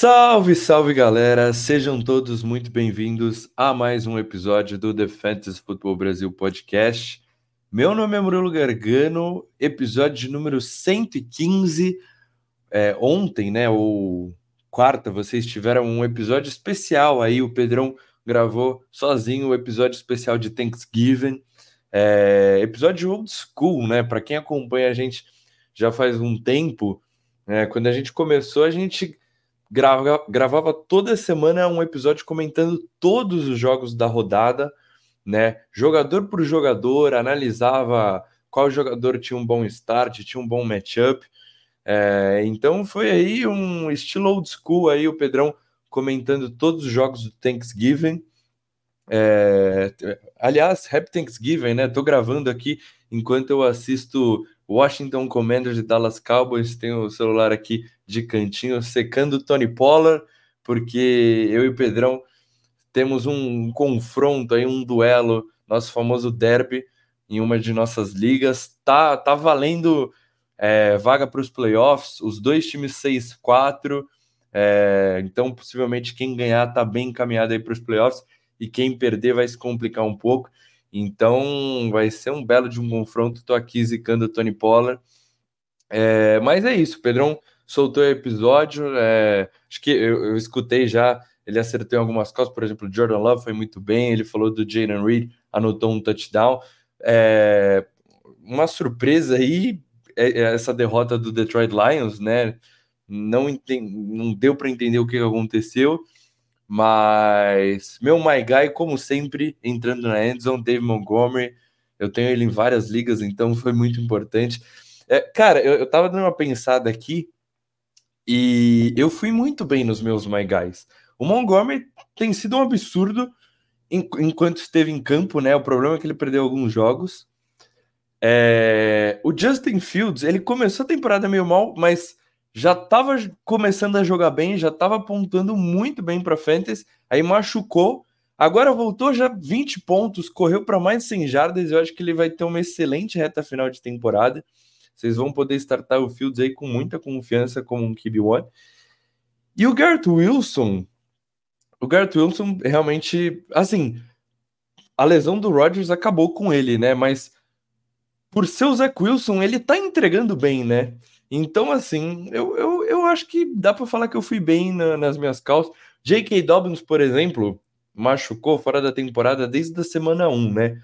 Salve, salve galera! Sejam todos muito bem-vindos a mais um episódio do The Fantasy Football Brasil Podcast. Meu nome é Murilo Gargano, episódio número 115. É, ontem, né, ou quarta, vocês tiveram um episódio especial aí, o Pedrão gravou sozinho o episódio especial de Thanksgiving. É, episódio old school, né? Para quem acompanha a gente já faz um tempo, né, quando a gente começou, a gente grava, gravava toda semana um episódio comentando todos os jogos da rodada, né? Jogador por jogador, analisava qual jogador tinha um bom start, tinha um bom matchup. É, então foi aí um estilo old school aí, o Pedrão comentando todos os jogos do Thanksgiving. É, aliás, Happy Thanksgiving, né? Tô gravando aqui enquanto eu assisto Washington Commanders e Dallas Cowboys. Tenho o celular aqui de cantinho secando Tony Pollard, porque eu e o Pedrão temos um confronto aí, um duelo, nosso famoso derby em uma de nossas ligas. Tá, tá valendo é, vaga para os playoffs, os dois times 6-4. É, então, possivelmente, quem ganhar tá bem encaminhado aí para os playoffs e quem perder vai se complicar um pouco. Então vai ser um belo de um confronto. Tô aqui zicando o Tony Pollard. É, mas é isso, Pedrão soltou o episódio. É, acho que eu, eu, escutei já, ele acertou em algumas coisas, por exemplo, Jordan Love foi muito bem, ele falou do Jalen Reed, anotou um touchdown. É, uma surpresa aí, é, é essa derrota do Detroit Lions, né? Não, entendi, não deu para entender o que aconteceu. Mas meu My Guy, como sempre, entrando na endzone, Dave Montgomery. Eu tenho ele em várias ligas, então foi muito importante. É, cara, eu, eu tava dando uma pensada aqui e eu fui muito bem nos meus My Guys. O Montgomery tem sido um absurdo enquanto esteve em campo, né? O problema é que ele perdeu alguns jogos. É... O Justin Fields, ele começou a temporada meio mal, mas já estava começando a jogar bem, já estava apontando muito bem para Fantasy, aí machucou, agora voltou já 20 pontos, correu para mais de 100 jardas, eu acho que ele vai ter uma excelente reta final de temporada. Vocês vão poder startar o Fields aí com muita confiança como um QB1. E o Garrett Wilson, o Garrett Wilson realmente, assim, a lesão do Rodgers acabou com ele, né? Mas por ser o Zach Wilson, ele tá entregando bem, né? Então, assim, eu, eu, eu acho que dá para falar que eu fui bem na, nas minhas calças. J.K. Dobbins, por exemplo, machucou fora da temporada desde a semana 1, né?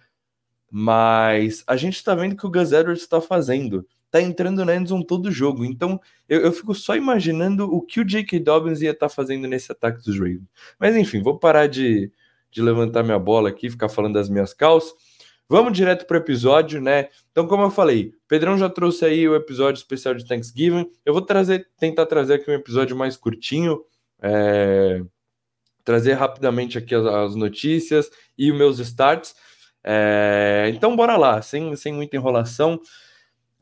Mas a gente tá vendo que o Gus Edwards está fazendo. Tá entrando na endzone todo jogo. Então, eu, eu fico só imaginando o que o J.K. Dobbins ia estar tá fazendo nesse ataque dos Ravens. Mas, enfim, vou parar de, de levantar minha bola aqui, ficar falando das minhas calças. Vamos direto para o episódio, né? Então, como eu falei, Pedrão já trouxe aí o episódio especial de Thanksgiving. Eu vou trazer, tentar trazer aqui um episódio mais curtinho, é, trazer rapidamente aqui as, as, notícias e os meus starts. É, então, bora lá, sem, sem muita enrolação.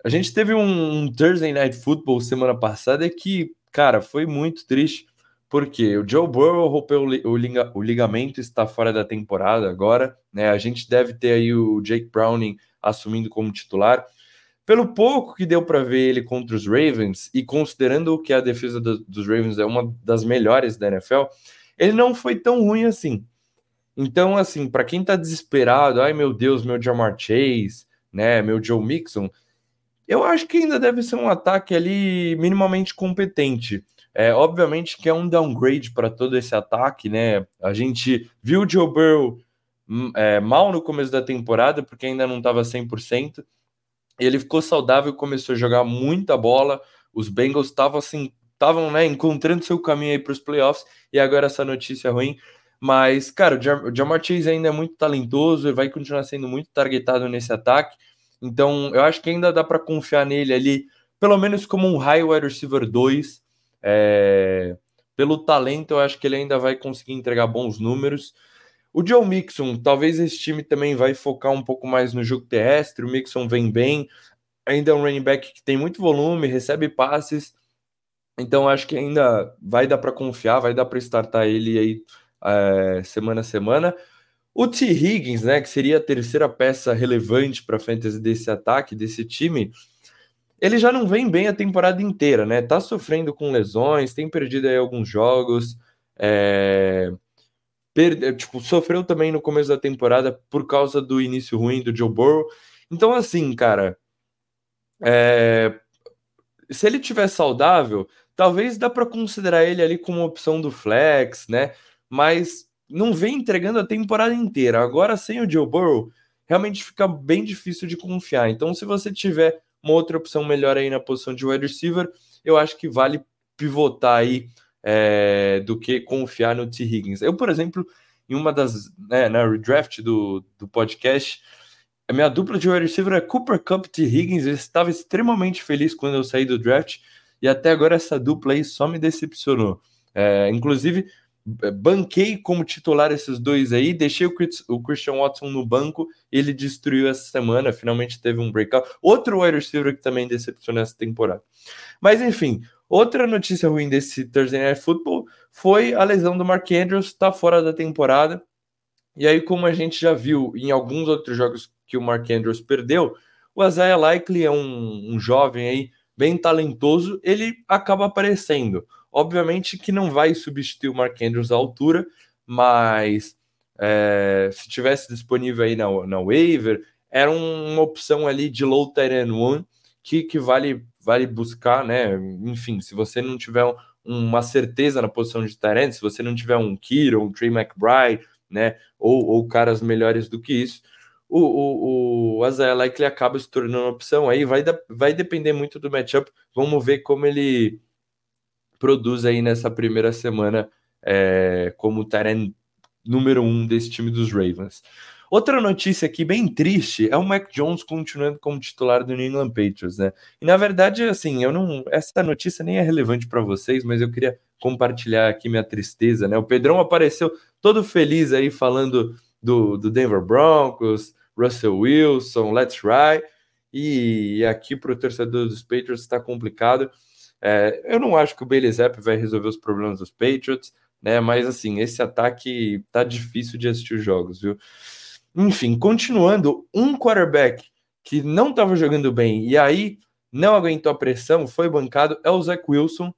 A gente teve um, Thursday Night Football semana passada que, cara, foi muito triste porque o Joe Burrow rompeu o, liga, o ligamento, está fora da temporada agora, né? A gente deve ter aí o Jake Browning assumindo como titular. Pelo pouco que deu para ver ele contra os Ravens, e considerando que a defesa do, dos Ravens é uma das melhores da NFL, ele não foi tão ruim assim. Então, assim, para quem tá desesperado, ai meu Deus, meu Jamar Chase, né, meu Joe Mixon, eu acho que ainda deve ser um ataque ali minimamente competente. É, obviamente que é um downgrade para todo esse ataque, né? A gente viu o Joe Burrow hum, é, mal no começo da temporada, porque ainda não estava 100%. Ele ficou saudável, começou a jogar muita bola. Os Bengals estavam assim, estavam né, encontrando seu caminho aí para os playoffs, e agora essa notícia ruim. Mas, cara, o Jamar Chase ainda é muito talentoso e vai continuar sendo muito targetado nesse ataque. Então, eu acho que ainda dá para confiar nele ali, pelo menos como um high wide receiver 2. É, pelo talento, eu acho que ele ainda vai conseguir entregar bons números. O Joe Mixon, talvez esse time também vai focar um pouco mais no jogo terrestre. O Mixon vem bem, ainda é um running back que tem muito volume, recebe passes. Então acho que ainda vai dar para confiar, vai dar para startar ele aí é, semana a semana. O T. Higgins, né, que seria a terceira peça relevante para a fantasy desse ataque, desse time, ele já não vem bem a temporada inteira, né? Tá sofrendo com lesões, tem perdido aí alguns jogos, é... Perde... tipo, sofreu também no começo da temporada por causa do início ruim do Joe Burrow. Então, assim, cara, é... se ele tiver saudável, talvez dá para considerar ele ali como opção do flex, né? Mas não vem entregando a temporada inteira. Agora, sem o Joe Burrow, realmente fica bem difícil de confiar. Então, se você tiver uma outra opção melhor aí na posição de wide receiver, eu acho que vale pivotar aí é, do que confiar no T. Higgins. Eu, por exemplo, em uma das, né, na redraft do, do podcast, a minha dupla de wide receiver é Cooper Cup T. Higgins. Eu estava extremamente feliz quando eu saí do draft e até agora essa dupla aí só me decepcionou. É, inclusive, banquei como titular esses dois aí, deixei o, Chris, o, Christian Watson no banco, ele destruiu essa semana, finalmente teve um breakout. Outro wide receiver que também decepcionou essa temporada. Mas enfim, outra notícia ruim desse Thursday Night Football foi a lesão do Mark Andrews, está fora da temporada. E aí, como a gente já viu em alguns outros jogos que o Mark Andrews perdeu, o Isaiah Likely é um, um jovem aí bem talentoso, ele acaba aparecendo. Obviamente que não vai substituir o Mark Andrews à altura, mas é, se tivesse disponível aí na, na waiver, era uma opção ali de low tight one que, que vale, vale buscar, né? Enfim, se você não tiver um, uma certeza na posição de tight se você não tiver um Kiro, um Trey McBride, né? Ou, ou caras melhores do que isso, o, o, o Azael Likely acaba se tornando uma opção. Aí vai, vai depender muito do matchup. Vamos ver como ele produz aí nessa primeira semana é, como Tyrant número um desse time dos Ravens. Outra notícia aqui bem triste é o Mac Jones continuando como titular do New England Patriots, né? E na verdade, assim, eu não, essa notícia nem é relevante para vocês, mas eu queria compartilhar aqui minha tristeza, né? O Pedrão apareceu todo feliz aí falando do, do Denver Broncos, Russell Wilson, Let's Ride, e aqui para o torcedor dos Patriots está complicado. É, eu não acho que o Bailey Zapp vai resolver os problemas dos Patriots, né? Mas assim, esse ataque tá difícil de assistir os jogos, viu? Enfim, continuando, um quarterback que não estava jogando bem e aí não aguentou a pressão, foi bancado, é o Zach Wilson,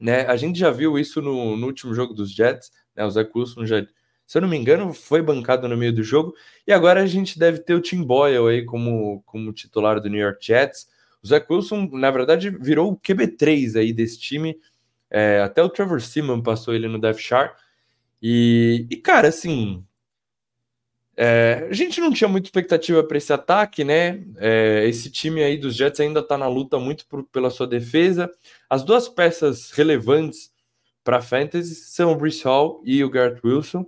né? A gente já viu isso no, no último jogo dos Jets, né? O Zach Wilson já, se eu não me engano, foi bancado no meio do jogo, e agora a gente deve ter o Tim Boyle aí como, como titular do New York Jets. O Zach Wilson, na verdade, virou o QB3 aí desse time. É, até o Trevor Seaman passou ele no Death Chart. E, e, cara, assim. É, a gente não tinha muita expectativa para esse ataque, né? É, esse time aí dos Jets ainda está na luta muito por, pela sua defesa. As duas peças relevantes para Fantasy são o Bruce Hall e o Garrett Wilson.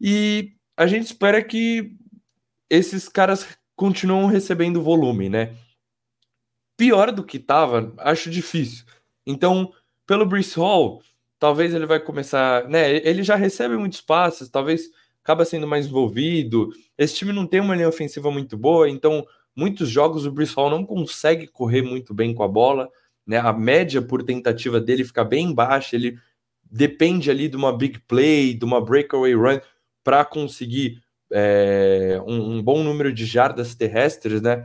E a gente espera que esses caras continuam recebendo volume, né? Pior do que estava, acho difícil. Então, pelo Bruce Hall, talvez ele vai começar, né? Ele já recebe muitos passes, talvez acaba sendo mais envolvido. Esse time não tem uma linha ofensiva muito boa, então muitos jogos o Bruce Hall não consegue correr muito bem com a bola, né? A média por tentativa dele fica bem baixa, ele depende ali de uma big play, de uma breakaway run para conseguir é, um, um bom número de jardas terrestres, né?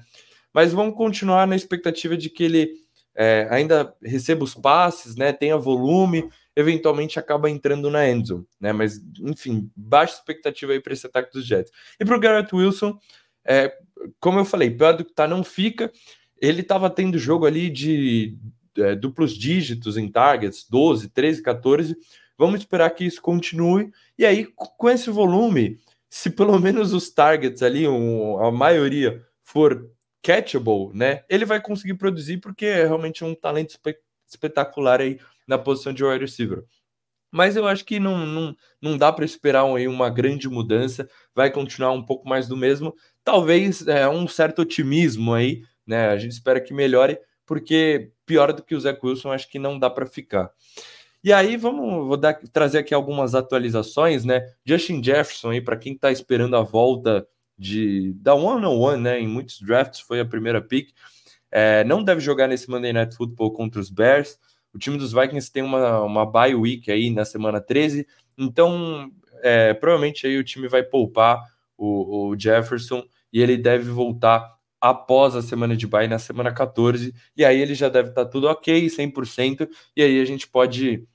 Mas vamos continuar na expectativa de que ele é, ainda receba os passes, né, tenha volume, eventualmente acaba entrando na endzone, né, mas enfim, baixa expectativa aí para esse ataque dos Jets. E para o Garrett Wilson, é, como eu falei, pior do que tá não fica, ele estava tendo jogo ali de é, duplos dígitos em targets, 12, 13, 14, vamos esperar que isso continue, e aí com esse volume, se pelo menos os targets ali, um, a maioria for catchable, né? Ele vai conseguir produzir porque é realmente um talento espe espetacular aí na posição de wide receiver. Mas eu acho que não, não, não dá para esperar aí uma grande mudança, vai continuar um pouco mais do mesmo. Talvez é, um certo otimismo aí, né? A gente espera que melhore, porque pior do que o Zé Wilson, acho que não dá para ficar. E aí, vamos vou dar, trazer aqui algumas atualizações, né? Justin Jefferson aí, para quem está esperando a volta de da one on one, né? Em muitos drafts foi a primeira pick. É, não deve jogar nesse Monday Night Football contra os Bears. O time dos Vikings tem uma, uma bye week aí na semana 13, então é, provavelmente aí o time vai poupar o, o Jefferson e ele deve voltar após a semana de bye na semana 14, e aí ele já deve estar tá tudo ok, 100%, e aí a gente pode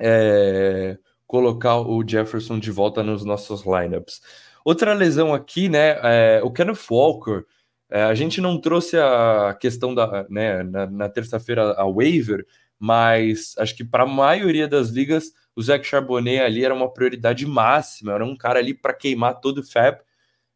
é, colocar o Jefferson de volta nos nossos lineups. Outra lesão aqui, né, é, o Kenneth Walker, é, a gente não trouxe a questão da, né, na, na terça-feira a waiver, mas acho que para a maioria das ligas o Zach Charbonnet ali era uma prioridade máxima, era um cara ali para queimar todo o FAB.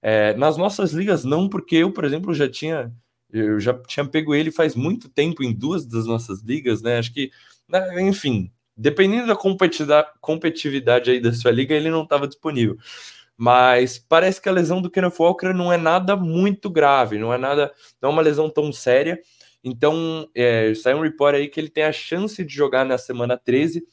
É, nas nossas ligas não, porque eu, por exemplo, já tinha eu já tinha pego ele faz muito tempo em duas das nossas ligas, né? Acho que, né, enfim, dependendo da competitividade aí da sua liga, ele não estava disponível. Mas parece que a lesão do Kenneth Walker não é nada muito grave, não é nada, não é uma lesão tão séria. Então, é, sai um report aí que ele tem a chance de jogar na semana 13.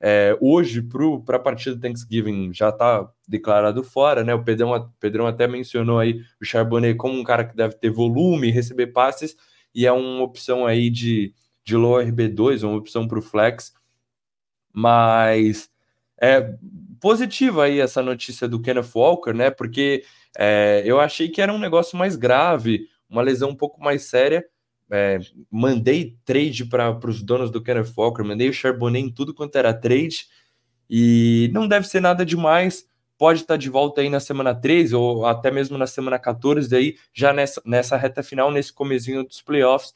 É, hoje, para a partida Thanksgiving, já está declarado fora, né? O Pedrão, o Pedrão até mencionou aí o Charbonnet como um cara que deve ter volume, receber passes, e é uma opção aí de, de low RB2, uma opção para o flex. Mas é positiva aí essa notícia do Kenneth Walker, né? Porque é, eu achei que era um negócio mais grave, uma lesão um pouco mais séria, é, mandei trade para os donos do Kenneth Walker, mandei o Charbonnet em tudo quanto era trade, e não deve ser nada demais. Pode estar de volta aí na semana 13 ou até mesmo na semana 14, aí, já nessa, nessa reta final, nesse comezinho dos playoffs.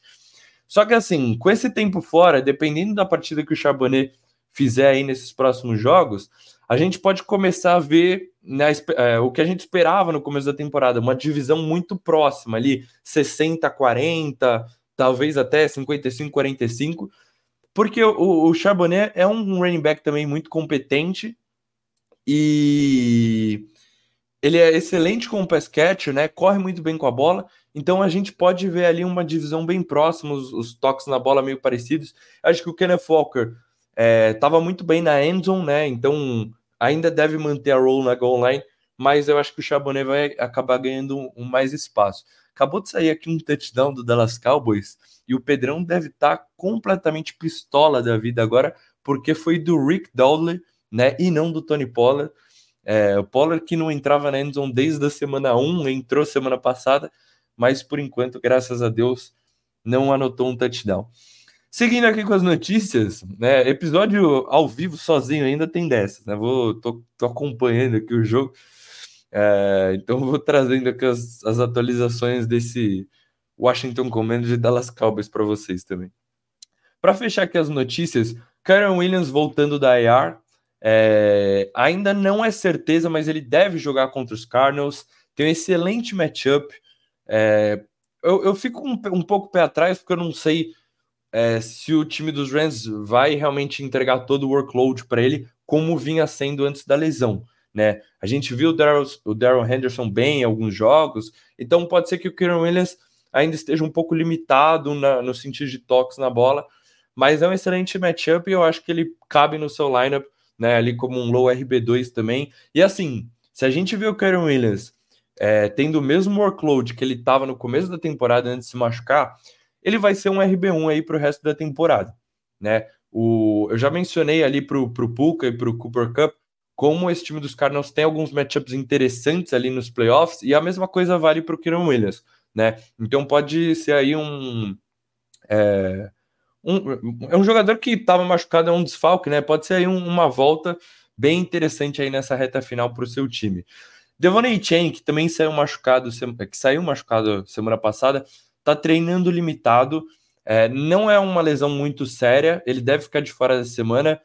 Só que assim, com esse tempo fora, dependendo da partida que o Charbonnet fizer aí nesses próximos jogos, a gente pode começar a ver né, é, o que a gente esperava no começo da temporada, uma divisão muito próxima ali, 60-40, talvez até 55-45, porque o, o Charbonnet é um running back também muito competente e ele é excelente com o pass catch, né? Corre muito bem com a bola. Então a gente pode ver ali uma divisão bem próxima, os, os toques na bola meio parecidos. Acho que o Kenneth Walker estava é, muito bem na endzone, né? Então ainda deve manter a roll na goal line, mas eu acho que o Charbonnet vai acabar ganhando um, um mais espaço. Acabou de sair aqui um touchdown do Dallas Cowboys e o Pedrão deve estar tá completamente pistola da vida agora, porque foi do Rick Dowdley, né, e não do Tony Pollard. É, o Pollard que não entrava na endzone desde a semana 1, entrou semana passada, mas por enquanto, graças a Deus, não anotou um touchdown. Seguindo aqui com as notícias, né, episódio ao vivo sozinho ainda tem dessas, né? Vou tô, tô acompanhando aqui o jogo. É, então vou trazendo aqui as, as, atualizações desse Washington Commanders e Dallas Cowboys para vocês também. Para fechar aqui as notícias, Karen Williams voltando da IR, é, ainda não é certeza, mas ele deve jogar contra os Cardinals. Tem um excelente matchup. É, eu, eu, fico um, um pouco pé atrás porque eu não sei é, se o time dos Rams vai realmente entregar todo o workload para ele, como vinha sendo antes da lesão né? A gente viu o Daryl Henderson bem em alguns jogos, então pode ser que o Kieran Williams ainda esteja um pouco limitado na, no sentido de toques na bola, mas é um excelente matchup e eu acho que ele cabe no seu lineup, né? Ali como um low RB2 também. E assim, se a gente vê o Kieran Williams é, tendo o mesmo workload que ele estava no começo da temporada antes de se machucar, ele vai ser um RB1 aí para o resto da temporada, né? O, eu já mencionei ali para o Puka e para o Cooper Cup como esse time dos Cardinals tem alguns matchups interessantes ali nos playoffs, e a mesma coisa vale para o Kieran Williams, né? Então pode ser aí um. É, um, é um jogador que estava machucado, é um desfalque, né? Pode ser aí um, uma volta bem interessante aí nessa reta final para o seu time. Devonay Chain, que também saiu machucado, que saiu machucado semana passada, está treinando limitado. É, não é uma lesão muito séria, ele deve ficar de fora da semana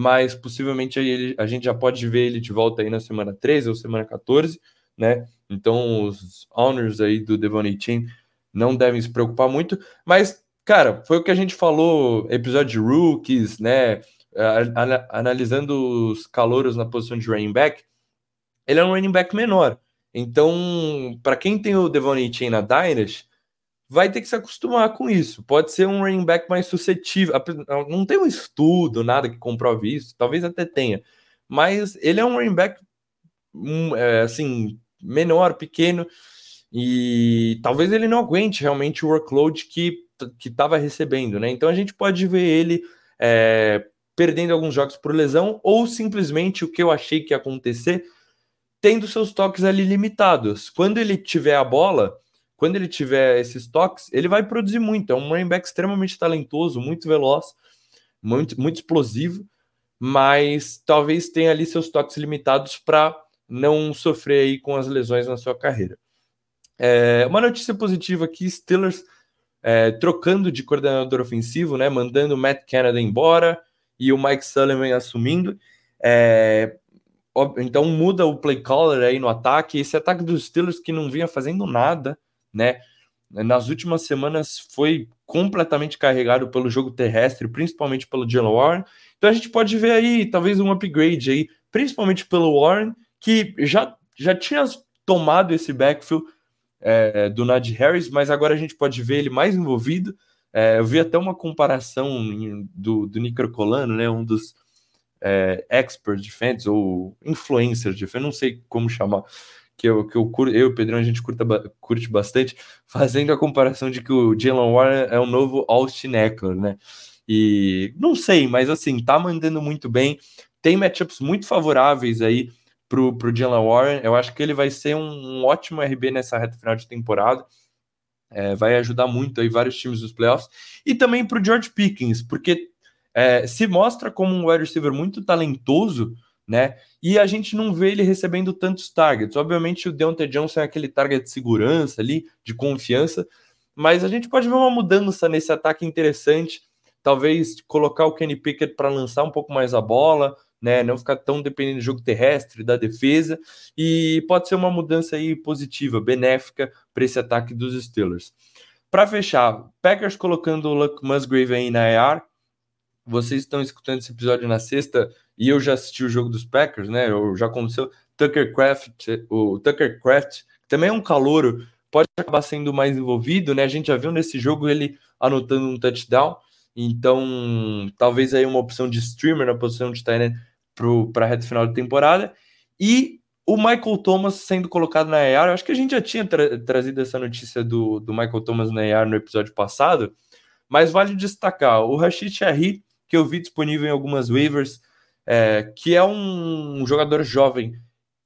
mas possivelmente ele, a gente já pode ver ele de volta aí na semana 13 ou semana 14, né? Então os owners aí do Devonay Chain não devem se preocupar muito, mas cara, foi o que a gente falou, episódio de rookies, né? Analisando os calouros na posição de running back, ele é um running back menor. Então, para quem tem o Devonay Chain na Dynasty, vai ter que se acostumar com isso. Pode ser um running back mais suscetível. Não tem um estudo, nada que comprove isso, talvez até tenha. Mas ele é um running back um, é, assim, menor, pequeno, e talvez ele não aguente realmente o workload que que estava recebendo, né? Então a gente pode ver ele é, perdendo alguns jogos por lesão, ou simplesmente o que eu achei que ia acontecer, tendo seus toques ali limitados. Quando ele tiver a bola, quando ele tiver esses toques, ele vai produzir muito. É um running back extremamente talentoso, muito veloz, muito, muito explosivo, mas talvez tenha ali seus toques limitados para não sofrer aí com as lesões na sua carreira. É, uma notícia positiva aqui, Steelers é, trocando de coordenador ofensivo, né, mandando o Matt Canada embora e o Mike Sullivan assumindo. É, então muda o play caller aí no ataque. Esse ataque dos Steelers que não vinha fazendo nada, né? Nas últimas semanas foi completamente carregado pelo jogo terrestre, principalmente pelo Jalen Warren. Então a gente pode ver aí talvez um upgrade aí, principalmente pelo Warren, que já, já tinha tomado esse backfield é, do Najee Harris, mas agora a gente pode ver ele mais envolvido. É, eu vi até uma comparação do, do Nico Colano, né, um dos é, experts de fans ou influencers de fans, não sei como chamar, que eu, que eu, eu e o Pedrão a gente curta, curte bastante, fazendo a comparação de que o Jalen Warren é o novo Austin Eckler, né? E não sei, mas assim, tá mandando muito bem, tem matchups muito favoráveis aí pro, pro Jalen Warren. Eu acho que ele vai ser um, um ótimo RB nessa reta final de temporada. É, vai ajudar muito aí vários times dos playoffs. E também pro George Pickens, porque é, se mostra como um wide receiver muito talentoso, né? E a gente não vê ele recebendo tantos targets. Obviamente, o Deontay Johnson é aquele target de segurança ali, de confiança, mas a gente pode ver uma mudança nesse ataque interessante. Talvez colocar o Kenny Pickett para lançar um pouco mais a bola, né? Não ficar tão dependendo do jogo terrestre, da defesa, e pode ser uma mudança aí positiva, benéfica para esse ataque dos Steelers. Para fechar, Packers colocando o Luck Musgrave aí na ER. Vocês estão escutando esse episódio na sexta e eu já assisti o jogo dos Packers, né? Eu já aconteceu. Tucker Craft, o Tucker Craft, também é um calouro, pode acabar sendo mais envolvido, né? A gente já viu nesse jogo ele anotando um touchdown. Então, talvez aí uma opção de streamer na posição de tight para a reta final da temporada. E o Michael Thomas sendo colocado na ER, eu acho que a gente já tinha tra trazido essa notícia do, do Michael Thomas na ER no episódio passado, mas vale destacar o Rashid Shahid, que eu vi disponível em algumas waivers, é, que é um, jogador jovem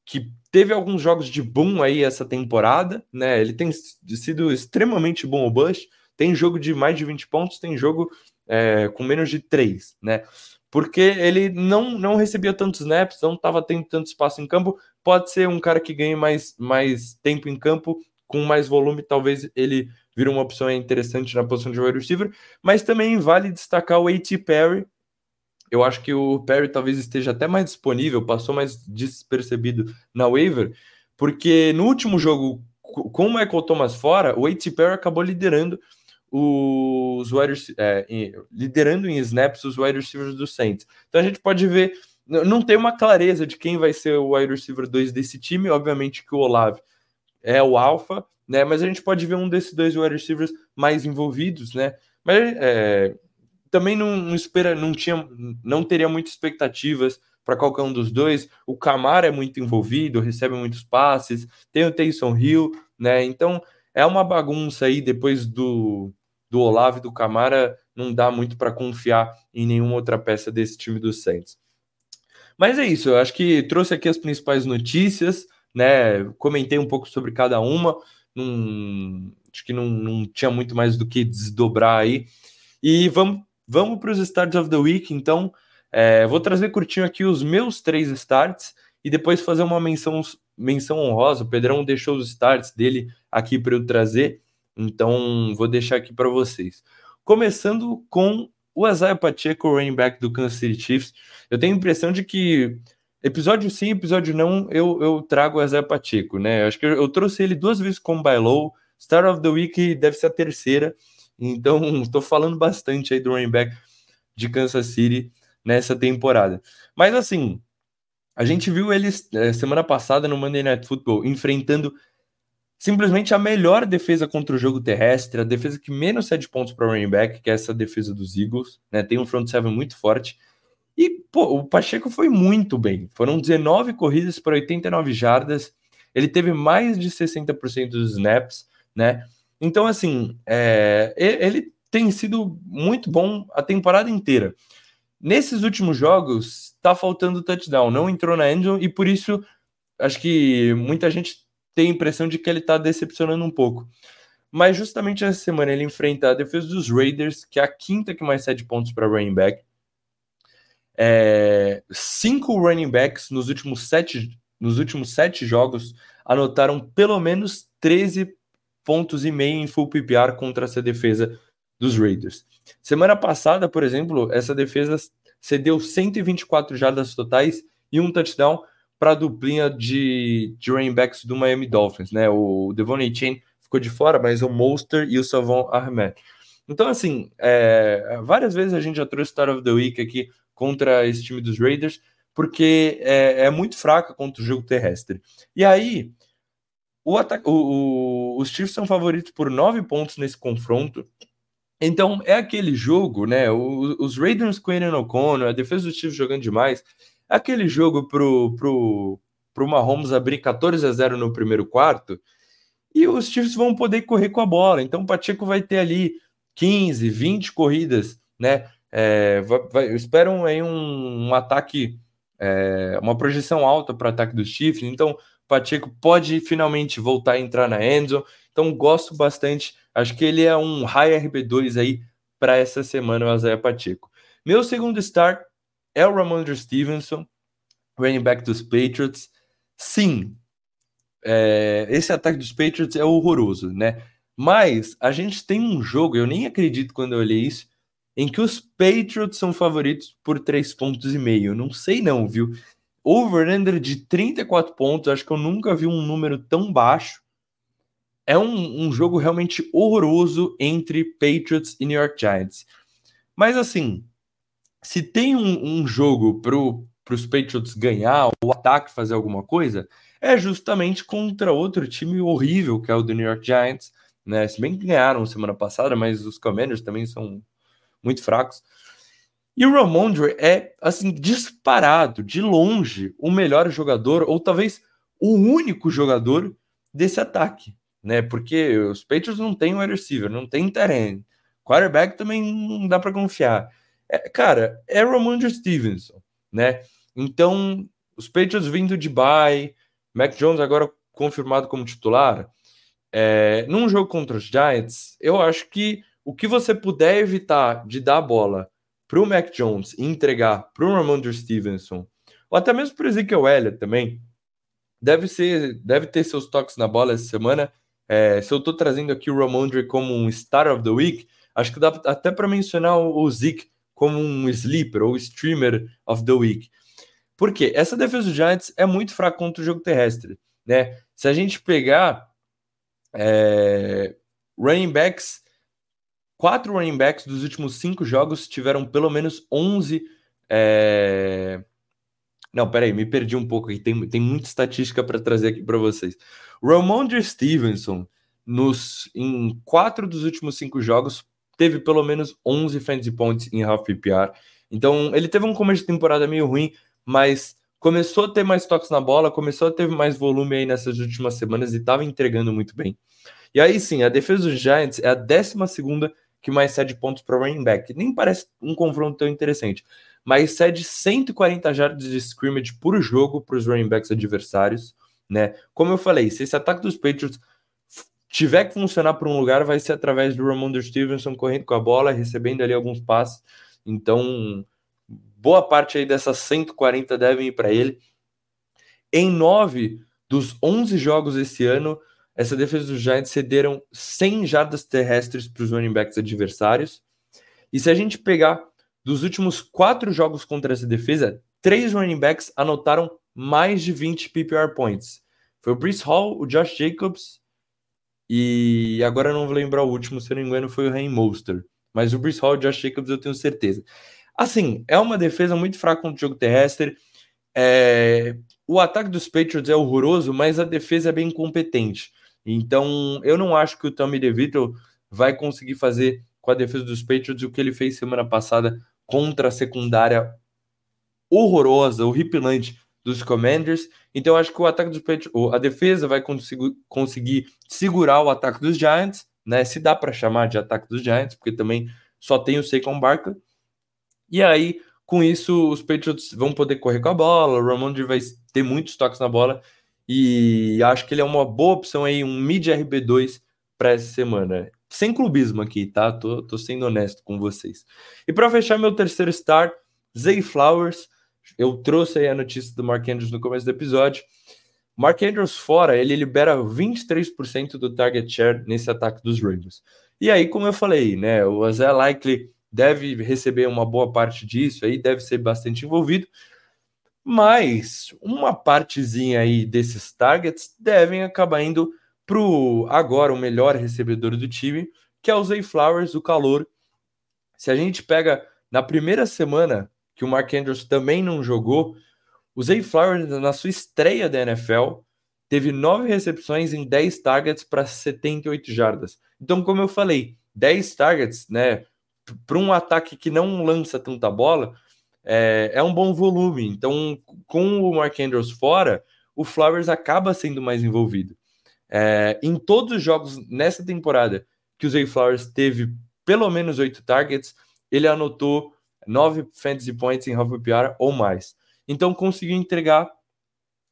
que teve alguns jogos de boom aí essa temporada, né? Ele tem sido extremamente bom o Bush, tem jogo de mais de 20 pontos, tem jogo é, com menos de 3, né? porque ele não, não recebia tantos snaps, não estava tendo tanto espaço em campo. Pode ser um cara que ganhe mais, mais tempo em campo, com mais volume, talvez ele vire uma opção interessante na posição de wide receiver, mas também vale destacar o A.T. Perry. Eu acho que o Perry talvez esteja até mais disponível, passou mais despercebido na waiver, porque no último jogo, com o Michael Thomas fora, o A.T. Perry acabou liderando os wide, é, liderando em snaps os wide receivers do Saints. Então a gente pode ver, não tem uma clareza de quem vai ser o wide receiver 2 desse time, obviamente que o Olave é o alfa, né? Mas a gente pode ver um desses dois wide receivers mais envolvidos, né? Mas é, também não, não, espera, não tinha, não teria muitas expectativas para qualquer um dos dois. O Camara é muito envolvido, recebe muitos passes, tem o Taysom Hill, né? Então é uma bagunça aí depois do do Olavo e do Camara, não dá muito para confiar em nenhuma outra peça desse time do Saints. Mas é isso, eu acho que trouxe aqui as principais notícias, né? Comentei um pouco sobre cada uma, acho que não, não tinha muito mais do que desdobrar aí. E vamos, vamos para os starts of the week, então. É, vou trazer curtinho aqui os meus três starts e depois fazer uma menção, menção honrosa. O Pedrão deixou os starts dele aqui para eu trazer. Então, vou deixar aqui para vocês. Começando com o Isaiah Pacheco, running back do Kansas City Chiefs. Eu tenho a impressão de que episódio sim, episódio não, eu, eu trago o Isaiah Pacheco, né? Eu acho que eu, eu trouxe ele duas vezes como buy low. Star of the Week deve ser a terceira. Então, estou falando bastante aí do running back de Kansas City nessa temporada. Mas assim, a gente viu eles é, semana passada no Monday Night Football enfrentando simplesmente a melhor defesa contra o jogo terrestre, a defesa que menos cede pontos para o running back, que é essa defesa dos Eagles, né? Tem um front seven muito forte. E, pô, o Pacheco foi muito bem. Foram 19 corridas para 89 jardas. Ele teve mais de 60% dos snaps, né? Então, assim, é, ele tem sido muito bom a temporada inteira. Nesses últimos jogos, tá faltando touchdown, não entrou na engine e por isso acho que muita gente tem a impressão de que ele está decepcionando um pouco. mas justamente essa semana ele enfrenta a defesa dos Raiders, que é a quinta que mais cede pontos para running back. É, cinco running backs nos últimos sete, nos últimos sete jogos anotaram pelo menos 13 pontos e meio em full PPR contra essa defesa dos Raiders. Semana passada, por exemplo, essa defesa cedeu 124 jardas totais e um touchdown para a duplinha de, de running backs do Miami Dolphins, né? O Devon Chain ficou de fora, mas o Monster e o Savon Ahmed. Então, assim, é, várias vezes a gente já trouxe Star of the Week aqui contra esse time dos Raiders, porque é, é muito fraca contra o jogo terrestre. E aí, o o, os Chiefs são favoritos por nove pontos nesse confronto. Então, é aquele jogo, né? O, os Raiders com Aaron O'Connor, a defesa dos Chiefs jogando demais. É aquele jogo pro, pro, pro Mahomes abrir 14 a 0 no primeiro quarto e os Chiefs vão poder correr com a bola. Então, o Pacheco vai ter ali 15, 20 corridas, né? É, vai, vai, esperam aí um, um ataque, é, uma projeção alta para o ataque dos Chiefs. Então, Pacheco pode finalmente voltar a entrar na Enzo. Então, gosto bastante. Acho que ele é um high RB2 aí para essa semana, o Isaiah Pacheco. Meu segundo start é o Ramondre Stevenson, running back dos Patriots. Sim, é, esse ataque dos Patriots é horroroso, né? Mas a gente tem um jogo, eu nem acredito quando eu olhei isso, em que os Patriots são favoritos por 3 pontos e meio. Não sei não, viu? Over-under de 34 pontos, acho que eu nunca vi um número tão baixo. É um, um jogo realmente horroroso entre Patriots e New York Giants. Mas assim, se tem um, um jogo para os Patriots ganhar, o ataque fazer alguma coisa, é justamente contra outro time horrível, que é o do New York Giants. Né? Se bem que ganharam semana passada, mas os Commanders também são muito fracos. E o Ramondre é, assim, disparado, de longe, o melhor jogador, ou talvez o único jogador desse ataque, né? Porque os Patriots não têm wide receiver, não tem terreno. Quarterback também não dá para confiar. É, cara, é Ramondre Stevenson, né? Então, os Patriots vindo de bye, Mac Jones agora confirmado como titular. É, num jogo contra os Giants, eu acho que o que você puder evitar de dar a bola para o Mac Jones e entregar para o Ramondre Stevenson, ou até mesmo para o Ezekiel Elliott também, deve, ser, deve ter seus toques na bola essa semana. É, se eu estou trazendo aqui o Ramondre como um Star of the Week, acho que dá até para mencionar o, Zeke como um sleeper ou streamer of the week. Porque essa defesa do Giants é muito fraca contra o jogo terrestre, né? Se a gente pegar é, running backs, quatro running backs dos últimos cinco jogos tiveram pelo menos 11. É... Não, peraí, me perdi um pouco aqui. Tem, tem muita estatística para trazer aqui para vocês. Ramondre Stevenson, nos, em quatro dos últimos cinco jogos, teve pelo menos 11 fantasy points em half PPR. Então, ele teve um começo de temporada meio ruim, mas começou a ter mais toques na bola, começou a ter mais volume aí nessas últimas semanas e estava entregando muito bem. E aí sim, a defesa dos Giants é a 12 que mais cede pontos para running back. Nem parece um confronto tão interessante, mas cede 140 jardas de scrimmage por jogo para os running backs adversários. Né? Como eu falei, se esse ataque dos Patriots tiver que funcionar por um lugar, vai ser através do Ramondre Stevenson correndo com a bola, recebendo ali alguns passes. Então, boa parte aí dessas 140 devem ir para ele. Em nove dos 11 jogos esse ano, essa defesa dos Giants cederam 100 jardas terrestres para os running backs adversários. E se a gente pegar dos últimos quatro jogos contra essa defesa, três running backs anotaram mais de 20 PPR points. Foi o Brees Hall, o Josh Jacobs e agora eu não vou lembrar o último, se não me engano, foi o Rain Monster. Mas o Brees Hall e o Josh Jacobs eu tenho certeza. Assim, é uma defesa muito fraca contra o jogo terrestre. É... O ataque dos Patriots é horroroso, mas a defesa é bem competente. Então, eu não acho que o Tommy DeVito vai conseguir fazer com a defesa dos Patriots o que ele fez semana passada contra a secundária horrorosa, horripilante dos Commanders. Então, acho que o ataque dos Patriots, a defesa vai conseguir, conseguir segurar o ataque dos Giants, né? Se dá para chamar de ataque dos Giants, porque também só tem o Saquon Barkley. E aí, com isso, os Patriots vão poder correr com a bola, o Ramondre vai ter muitos toques na bola, e acho que ele é uma boa opção aí, um mid RB2 para essa semana. Sem clubismo aqui, tá? Tô, tô sendo honesto com vocês. E para fechar meu terceiro start, Zay Flowers. Eu trouxe aí a notícia do Mark Andrews no começo do episódio. Mark Andrews fora, ele libera 23% do target share nesse ataque dos Ravens. E aí, como eu falei, né, o Isaiah Likely deve receber uma boa parte disso aí, deve ser bastante envolvido, mas uma partezinha aí desses targets devem acabar indo para agora o melhor recebedor do time, que é o Zay Flowers, o calor. Se a gente pega na primeira semana que o Mark Andrews também não jogou, o Zay Flowers, na sua estreia da NFL, teve nove recepções em 10 targets para 78 jardas. Então, como eu falei, 10 targets, né, para um ataque que não lança tanta bola, é, é, um bom volume. Então, com o Mark Andrews fora, o Flowers acaba sendo mais envolvido. É, em todos os jogos nessa temporada que o Zay Flowers teve pelo menos oito targets, ele anotou nove fantasy points em half PPR ou mais. Então conseguiu entregar.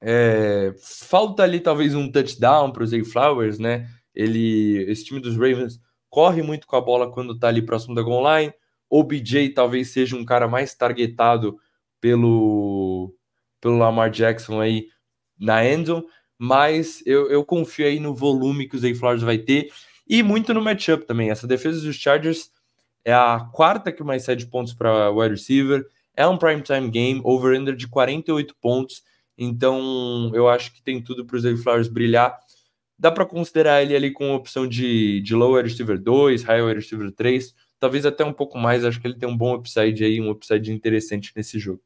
É, falta ali talvez um touchdown para o Zay Flowers, né? Ele, esse time dos Ravens corre muito com a bola quando está ali próximo da goal line. O BJ talvez seja um cara mais targetado pelo, pelo Lamar Jackson aí na endzone, mas eu, eu confio aí no volume que o Zay Flowers vai ter e muito no matchup também. Essa defesa dos Chargers é a quarta que mais cede pontos para wide receiver. É um prime time game, over-under de 48 pontos. Então, eu acho que tem tudo para o Zay Flowers brilhar. Dá para considerar ele ali com opção de, de low wide receiver 2, high wide receiver 3, talvez até um pouco mais. Acho que ele tem um bom upside aí, um upside interessante nesse jogo.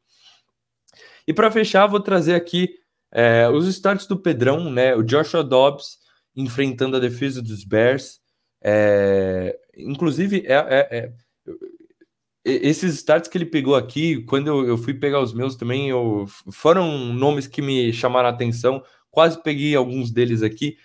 E para fechar, vou trazer aqui é, os starts do Pedrão, né? O Joshua Dobbs enfrentando a defesa dos Bears. É, inclusive, é, é, é esses starts que ele pegou aqui, quando eu, eu, fui pegar os meus também, eu, foram nomes que me chamaram a atenção. Quase peguei alguns deles aqui.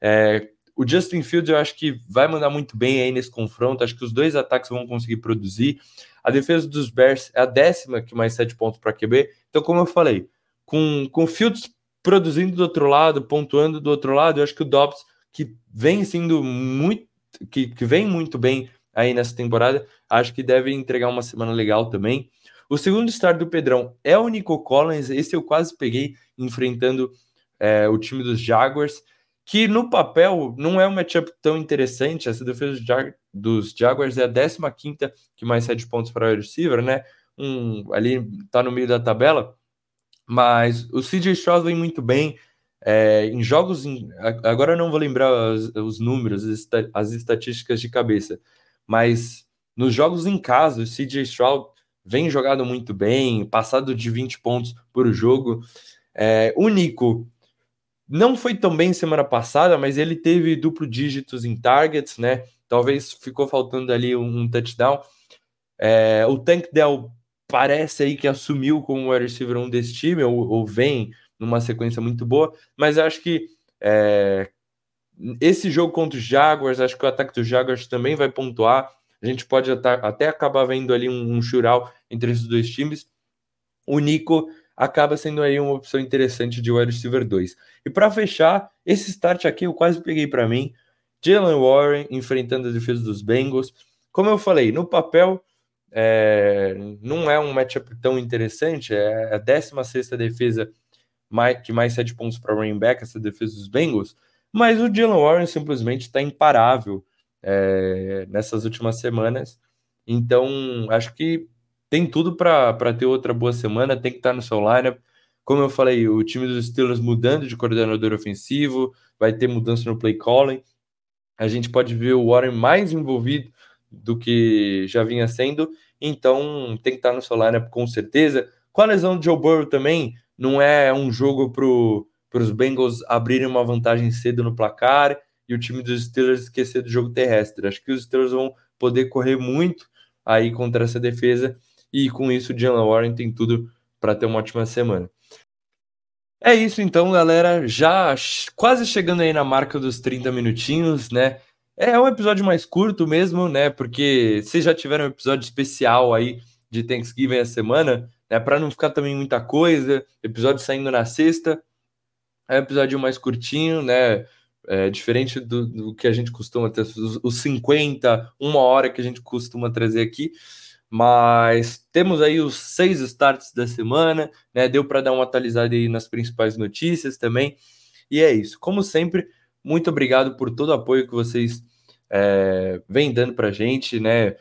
É, o Justin Fields eu acho que vai mandar muito bem aí nesse confronto. Acho que os dois ataques vão conseguir produzir. A defesa dos Bears é a décima que mais sete pontos para QB. Então, como eu falei, com, com Fields produzindo do outro lado, pontuando do outro lado, eu acho que o Dobbs, que vem sendo muito que, que vem muito bem aí nessa temporada, acho que deve entregar uma semana legal também. O segundo start do Pedrão é o Nico Collins, esse eu quase peguei enfrentando é, o time dos Jaguars, que no papel não é um matchup tão interessante. Essa defesa dos, Jag dos Jaguars é a 15 que mais sete pontos para o receiver, né? Um, ali tá no meio da tabela, mas o CJ Stroud vem muito bem. É, em jogos, em, agora eu não vou lembrar os, os números, as, estatísticas de cabeça, mas nos jogos em casa, o CJ Stroud vem jogado muito bem, passado de 20 pontos por jogo. É, o Nico não foi tão bem semana passada, mas ele teve duplo dígitos em targets, né? Talvez ficou faltando ali um, touchdown. É, o Tank Dell parece aí que assumiu como o receiver um desse time, ou, ou vem numa sequência muito boa, mas acho que é, esse jogo contra os Jaguars, acho que o ataque dos Jaguars também vai pontuar. A gente pode até, até acabar vendo ali um, um entre esses dois times. O Nico acaba sendo aí uma opção interessante de wide receiver 2. E para fechar, esse start aqui eu quase peguei para mim. Jalen Warren enfrentando a defesa dos Bengals. Como eu falei, no papel é, não é um matchup tão interessante, é a 16 defesa mais, que mais sete pontos para running back, essa defesa dos Bengals, mas o Jalen Warren simplesmente está imparável é, nessas últimas semanas. Então, acho que tem tudo para ter outra boa semana, tem que estar tá no seu lineup. Como eu falei, o time dos Steelers mudando de coordenador ofensivo, vai ter mudança no play calling. A gente pode ver o Warren mais envolvido do que já vinha sendo, então tem que estar tá no seu lineup com certeza. Com a lesão do Joe Burrow também, não é um jogo para os Bengals abrirem uma vantagem cedo no placar e o time dos Steelers esquecer do jogo terrestre. Acho que os Steelers vão poder correr muito aí contra essa defesa e com isso o Jalen Warren tem tudo para ter uma ótima semana. É isso então, galera. Já quase chegando aí na marca dos 30 minutinhos, né? É um episódio mais curto mesmo, né? Porque vocês já tiveram um episódio especial aí de Thanksgiving essa semana né? Para não ficar também muita coisa, episódio saindo na sexta, é um episódio mais curtinho, né? É, diferente do, do, que a gente costuma ter, os, os 50, uma hora que a gente costuma trazer aqui. Mas temos aí os seis starts da semana, né? Deu para dar uma atualizada aí nas principais notícias também. E é isso. Como sempre, muito obrigado por todo o apoio que vocês é, vêm dando para gente, né?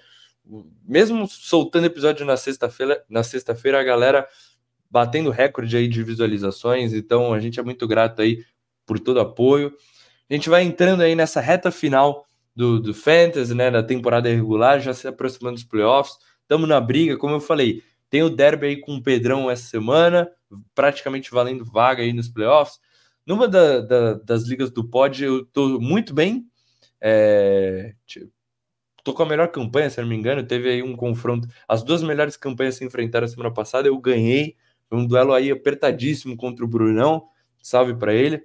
Mesmo soltando episódio na sexta-feira, na sexta-feira a galera batendo recorde aí de visualizações. Então a gente é muito grato aí por todo o apoio. A gente vai entrando aí nessa reta final do, do Fantasy, né? Da temporada regular, já se aproximando dos playoffs. Estamos na briga, como eu falei. Tem o derby aí com o Pedrão essa semana, praticamente valendo vaga aí nos playoffs. Numa da, da, das ligas do pod, eu tô muito bem. É, tô com a melhor campanha, se não me engano. Teve aí um confronto. As duas melhores campanhas se enfrentaram semana passada. Eu ganhei. Foi um duelo aí apertadíssimo contra o Brunão. Salve para ele.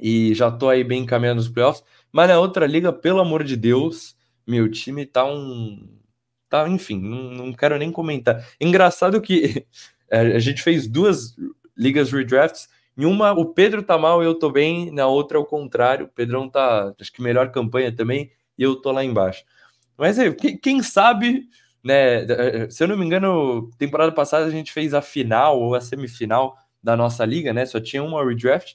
E já tô aí bem encaminhado nos playoffs. Mas na outra liga, pelo amor de Deus, meu time tá um tá, enfim, não, não quero nem comentar. Engraçado que a gente fez duas ligas redrafts. Em uma, o Pedro tá mal eu tô bem. Na outra, o contrário. O Pedrão tá, acho que melhor campanha também. E eu tô lá embaixo. Mas é, quem sabe, né? Se eu não me engano, temporada passada a gente fez a final ou a semifinal da nossa liga, né? Só tinha uma redraft.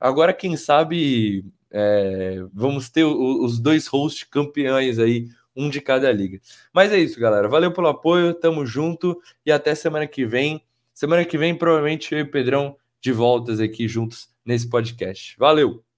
Agora, quem sabe, é, vamos ter os dois hosts campeões aí um de cada liga. Mas é isso, galera. Valeu pelo apoio, tamo junto e até semana que vem. Semana que vem, provavelmente eu e o Pedrão de voltas aqui juntos nesse podcast. Valeu!